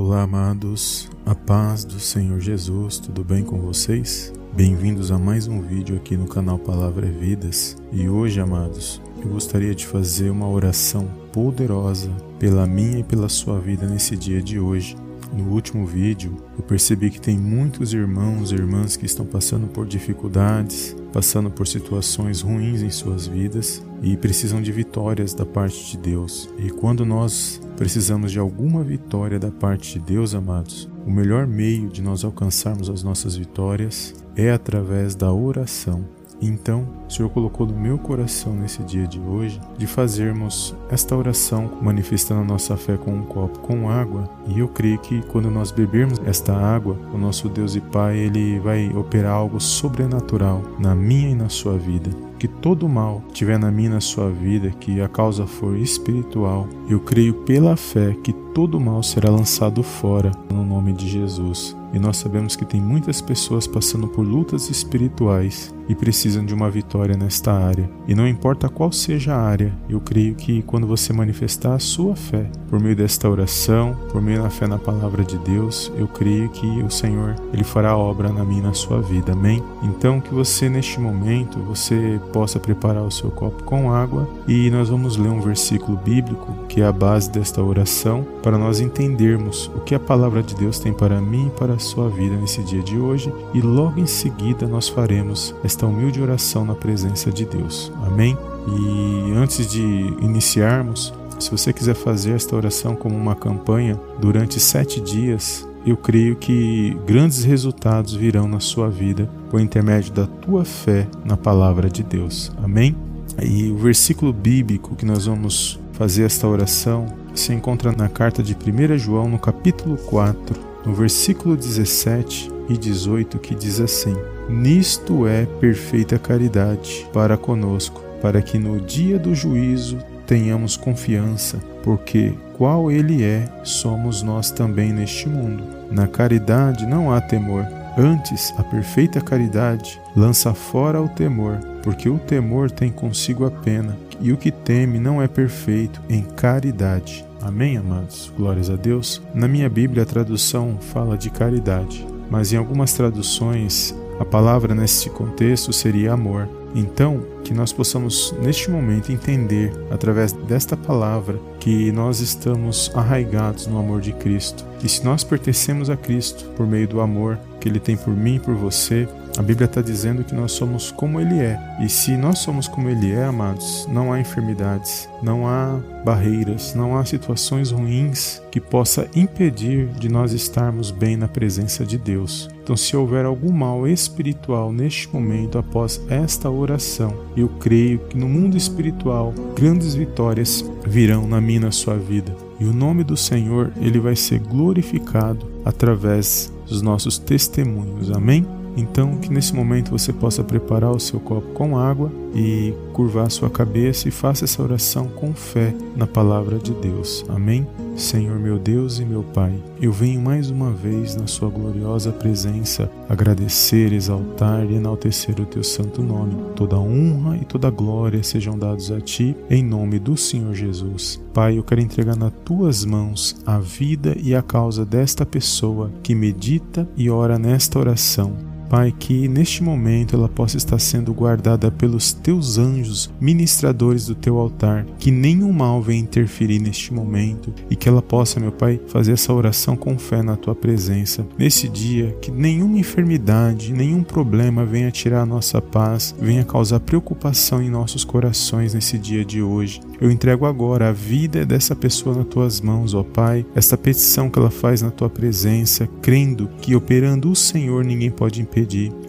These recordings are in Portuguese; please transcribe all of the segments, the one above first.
Olá, amados, a paz do Senhor Jesus, tudo bem com vocês? Bem-vindos a mais um vídeo aqui no canal Palavra é Vidas. E hoje, amados, eu gostaria de fazer uma oração poderosa pela minha e pela sua vida nesse dia de hoje. No último vídeo, eu percebi que tem muitos irmãos e irmãs que estão passando por dificuldades, passando por situações ruins em suas vidas e precisam de vitórias da parte de Deus. E quando nós precisamos de alguma vitória da parte de Deus, amados, o melhor meio de nós alcançarmos as nossas vitórias é através da oração. Então, o Senhor colocou no meu coração nesse dia de hoje de fazermos esta oração manifestando a nossa fé com um copo com água. E eu creio que quando nós bebermos esta água, o nosso Deus e Pai, ele vai operar algo sobrenatural na minha e na sua vida. Que todo mal tiver na minha e na sua vida, que a causa for espiritual, eu creio pela fé que todo mal será lançado fora no nome de Jesus. E nós sabemos que tem muitas pessoas passando por lutas espirituais e precisam de uma vitória nesta área. E não importa qual seja a área, eu creio que quando você manifestar a sua fé por meio desta oração, por meio da fé na palavra de Deus, eu creio que o Senhor ele fará obra na minha e na sua vida. Amém? Então que você neste momento você possa preparar o seu copo com água e nós vamos ler um versículo bíblico que é a base desta oração para nós entendermos o que a palavra de Deus tem para mim e para a sua vida nesse dia de hoje e logo em seguida nós faremos esta humilde oração na presença de Deus. Amém? E antes de iniciarmos, se você quiser fazer esta oração como uma campanha durante sete dias, eu creio que grandes resultados virão na sua vida por intermédio da tua fé na palavra de Deus. Amém? E o versículo bíblico que nós vamos fazer esta oração se encontra na carta de 1 João, no capítulo 4, no versículo 17 e 18, que diz assim: Nisto é perfeita caridade para conosco, para que no dia do juízo tenhamos confiança, porque qual ele é, somos nós também neste mundo. Na caridade não há temor, antes a perfeita caridade lança fora o temor, porque o temor tem consigo a pena, e o que teme não é perfeito em caridade. Amém, amados? Glórias a Deus. Na minha Bíblia, a tradução fala de caridade, mas em algumas traduções, a palavra nesse contexto seria amor. Então, que nós possamos neste momento entender, através desta palavra, que nós estamos arraigados no amor de Cristo. E se nós pertencemos a Cristo por meio do amor que Ele tem por mim e por você, a Bíblia está dizendo que nós somos como Ele é. E se nós somos como Ele é, amados, não há enfermidades, não há barreiras, não há situações ruins que possa impedir de nós estarmos bem na presença de Deus. Então, se houver algum mal espiritual neste momento após esta oração, eu creio que no mundo espiritual grandes vitórias virão na minha na sua vida. E o nome do Senhor, ele vai ser glorificado através dos nossos testemunhos. Amém? Então, que nesse momento você possa preparar o seu copo com água e curvar sua cabeça e faça essa oração com fé na palavra de Deus. Amém? Senhor meu Deus e meu Pai, eu venho mais uma vez na Sua gloriosa presença agradecer, exaltar e enaltecer o Teu santo nome. Toda honra e toda glória sejam dados a Ti, em nome do Senhor Jesus. Pai, eu quero entregar nas Tuas mãos a vida e a causa desta pessoa que medita e ora nesta oração. Pai, que neste momento ela possa estar sendo guardada pelos teus anjos, ministradores do teu altar, que nenhum mal venha interferir neste momento e que ela possa, meu Pai, fazer essa oração com fé na tua presença. Nesse dia, que nenhuma enfermidade, nenhum problema venha tirar a nossa paz, venha causar preocupação em nossos corações nesse dia de hoje. Eu entrego agora a vida dessa pessoa nas tuas mãos, ó Pai, esta petição que ela faz na tua presença, crendo que operando o Senhor ninguém pode impedir,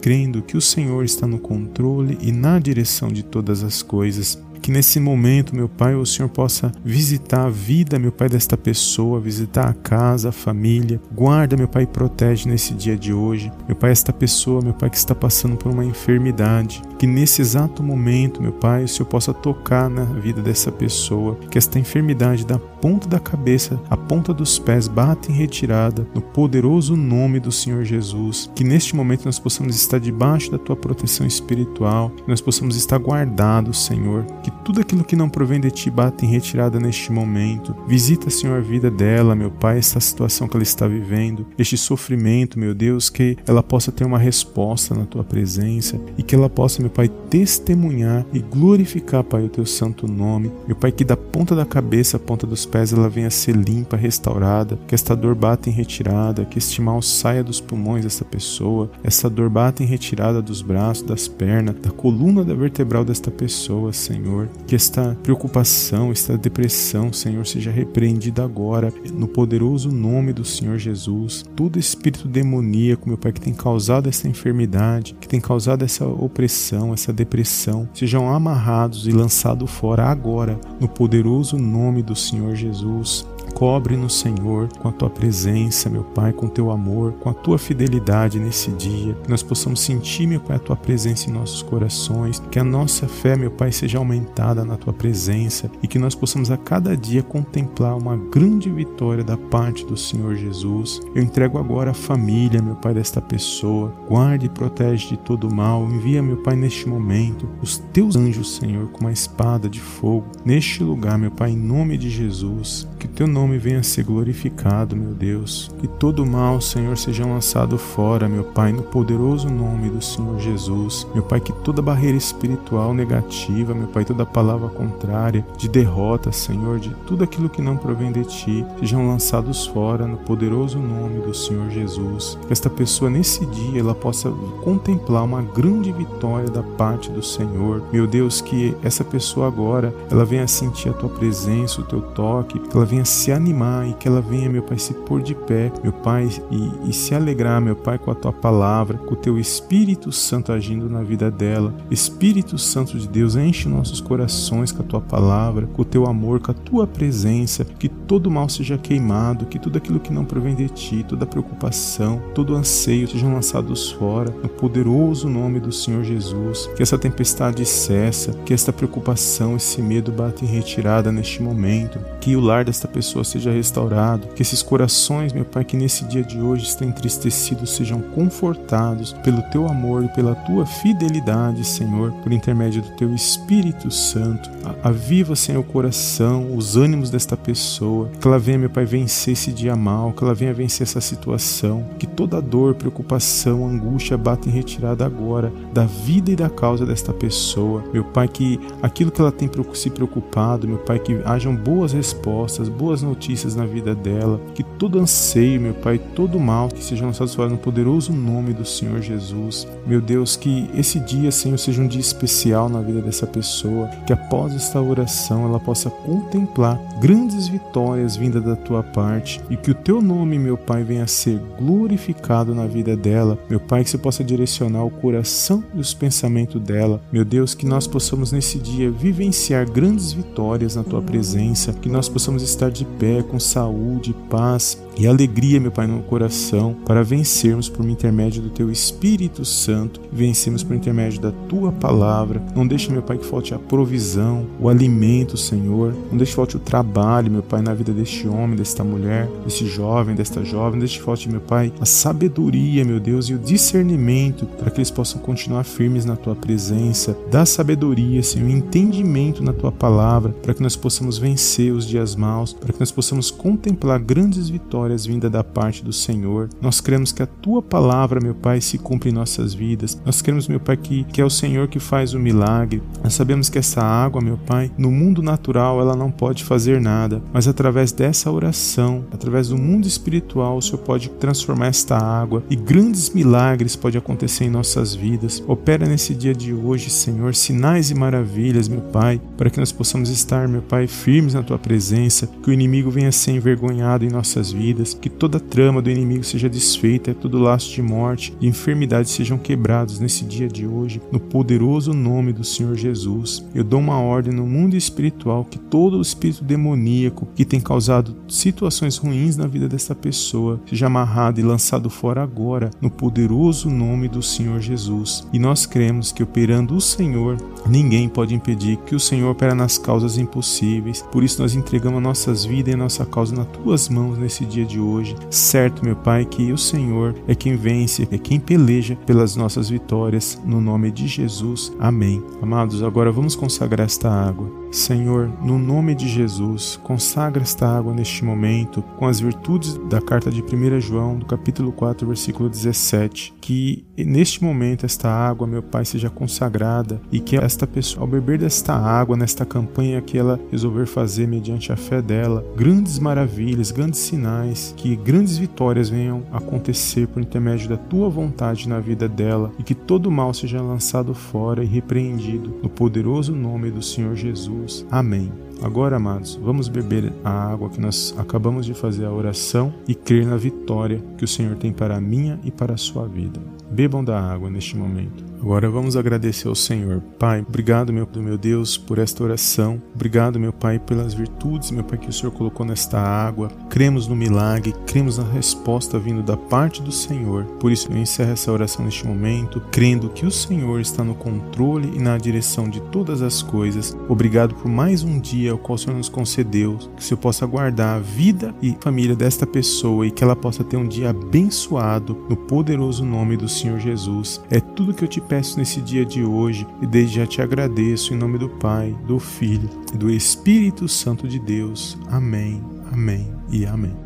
crendo que o Senhor está no controle e na direção de todas as coisas que nesse momento, meu Pai, o Senhor possa visitar a vida, meu Pai, desta pessoa, visitar a casa, a família. Guarda, meu Pai, e protege nesse dia de hoje. Meu Pai, esta pessoa, meu Pai, que está passando por uma enfermidade. Que nesse exato momento, meu Pai, o Senhor possa tocar na vida dessa pessoa. Que esta enfermidade da ponta da cabeça, a ponta dos pés, bata em retirada no poderoso nome do Senhor Jesus. Que neste momento nós possamos estar debaixo da tua proteção espiritual, que nós possamos estar guardados, Senhor. Que tudo aquilo que não provém de ti bata em retirada neste momento. Visita, Senhor, a vida dela, meu Pai, esta situação que ela está vivendo, este sofrimento, meu Deus, que ela possa ter uma resposta na tua presença e que ela possa, meu Pai, testemunhar e glorificar, Pai, o teu santo nome. Meu Pai, que da ponta da cabeça à ponta dos pés ela venha a ser limpa, restaurada, que esta dor bata em retirada, que este mal saia dos pulmões desta pessoa, esta dor bata em retirada dos braços, das pernas, da coluna da vertebral desta pessoa, Senhor. Que esta preocupação, esta depressão, Senhor, seja repreendida agora, no poderoso nome do Senhor Jesus. Todo espírito demoníaco, meu Pai, que tem causado essa enfermidade, que tem causado essa opressão, essa depressão, sejam amarrados e lançados fora agora, no poderoso nome do Senhor Jesus. Jesus. Cobre-nos, Senhor, com a tua presença, meu Pai, com o teu amor, com a tua fidelidade nesse dia. Que nós possamos sentir, meu Pai, a tua presença em nossos corações. Que a nossa fé, meu Pai, seja aumentada na tua presença e que nós possamos a cada dia contemplar uma grande vitória da parte do Senhor Jesus. Eu entrego agora a família, meu Pai, desta pessoa. Guarde e protege de todo mal. Envia, meu Pai, neste momento os teus anjos, Senhor, com uma espada de fogo neste lugar, meu Pai, em nome de Jesus. Que teu nome venha a ser glorificado, meu Deus. Que todo mal, Senhor, seja lançado fora, meu Pai, no poderoso nome do Senhor Jesus. Meu Pai, que toda barreira espiritual negativa, meu Pai, toda palavra contrária, de derrota, Senhor, de tudo aquilo que não provém de Ti, sejam lançados fora no poderoso nome do Senhor Jesus. Que esta pessoa, nesse dia, ela possa contemplar uma grande vitória da parte do Senhor. Meu Deus, que essa pessoa agora, ela venha sentir a Tua presença, o Teu toque, que ela venha se animar e que ela venha, meu Pai, se pôr de pé, meu Pai, e, e se alegrar, meu Pai, com a tua palavra, com o teu Espírito Santo agindo na vida dela. Espírito Santo de Deus, enche nossos corações com a tua palavra, com o teu amor, com a tua presença, que todo mal seja queimado, que tudo aquilo que não provém de ti, toda preocupação, todo anseio sejam lançados fora, no poderoso nome do Senhor Jesus. Que essa tempestade cessa, que esta preocupação, esse medo bata em retirada neste momento, que o lar desta pessoa seja restaurado, que esses corações, meu Pai, que nesse dia de hoje estão entristecidos, sejam confortados pelo teu amor e pela tua fidelidade, Senhor, por intermédio do teu Espírito Santo. Aviva, Senhor, o coração, os ânimos desta pessoa, que ela venha, meu Pai, vencer esse dia mal, que ela venha vencer essa situação, que toda dor, preocupação, angústia bata em retirada agora da vida e da causa desta pessoa. Meu Pai, que aquilo que ela tem se preocupado, meu Pai, que hajam boas respostas, boas notícias na vida dela, que todo anseio, meu Pai, todo mal que sejam fora no poderoso nome do Senhor Jesus. Meu Deus, que esse dia, Senhor, seja um dia especial na vida dessa pessoa, que após esta oração ela possa contemplar grandes vitórias vindas da tua parte e que o teu nome, meu Pai, venha a ser glorificado na vida dela. Meu Pai, que você possa direcionar o coração e os pensamentos dela. Meu Deus, que nós possamos nesse dia vivenciar grandes vitórias na tua presença, que nós possamos estar de pé com saúde, paz e alegria, meu Pai, no coração, para vencermos por intermédio do Teu Espírito Santo, vencermos por intermédio da Tua palavra. Não deixe, meu Pai, que falte a provisão, o alimento, Senhor. Não deixe que falte o trabalho, meu Pai, na vida deste homem, desta mulher, deste jovem, desta jovem. Não deixe que falte, meu Pai, a sabedoria, meu Deus, e o discernimento para que eles possam continuar firmes na Tua presença. Dá sabedoria, Senhor, entendimento na Tua palavra, para que nós possamos vencer os dias maus, para que nós possamos contemplar grandes vitórias vinda da parte do Senhor. Nós cremos que a tua palavra, meu Pai, se cumpre em nossas vidas. Nós cremos, meu Pai, que, que é o Senhor que faz o milagre. Nós sabemos que essa água, meu Pai, no mundo natural ela não pode fazer nada, mas através dessa oração, através do mundo espiritual, o Senhor pode transformar esta água e grandes milagres podem acontecer em nossas vidas. Opera nesse dia de hoje, Senhor, sinais e maravilhas, meu Pai, para que nós possamos estar, meu Pai, firmes na tua presença, que o inimigo venha ser envergonhado em nossas vidas que toda trama do inimigo seja desfeita, todo laço de morte e enfermidade sejam quebrados nesse dia de hoje, no poderoso nome do Senhor Jesus. Eu dou uma ordem no mundo espiritual que todo o espírito demoníaco que tem causado situações ruins na vida dessa pessoa seja amarrado e lançado fora agora, no poderoso nome do Senhor Jesus. E nós cremos que operando o Senhor, ninguém pode impedir que o Senhor opera nas causas impossíveis. Por isso nós entregamos nossas vidas a nossa causa nas tuas mãos nesse dia de hoje. Certo, meu Pai, que o Senhor é quem vence, é quem peleja pelas nossas vitórias. No nome de Jesus. Amém. Amados, agora vamos consagrar esta água. Senhor, no nome de Jesus, consagra esta água neste momento com as virtudes da carta de 1 João, do capítulo 4, versículo 17. Que neste momento esta água, meu Pai, seja consagrada e que esta pessoa, ao beber desta água, nesta campanha que ela resolver fazer mediante a fé dela, grandes maravilhas, grandes sinais, que grandes vitórias venham acontecer por intermédio da tua vontade na vida dela e que todo mal seja lançado fora e repreendido no poderoso nome do Senhor Jesus. Amém. Agora, amados, vamos beber a água que nós acabamos de fazer a oração e crer na vitória que o Senhor tem para a minha e para a sua vida. Bebam da água neste momento. Agora vamos agradecer ao Senhor. Pai, obrigado, meu, meu Deus, por esta oração. Obrigado, meu Pai, pelas virtudes, meu Pai, que o Senhor colocou nesta água. Cremos no milagre, cremos na resposta vindo da parte do Senhor. Por isso eu encerro essa oração neste momento, crendo que o Senhor está no controle e na direção de todas as coisas. Obrigado por mais um dia o qual o Senhor nos concedeu, que o Senhor possa guardar a vida e família desta pessoa e que ela possa ter um dia abençoado no poderoso nome do Senhor Jesus. É tudo que eu te peço nesse dia de hoje e desde já te agradeço em nome do Pai, do Filho e do Espírito Santo de Deus. Amém, amém e amém.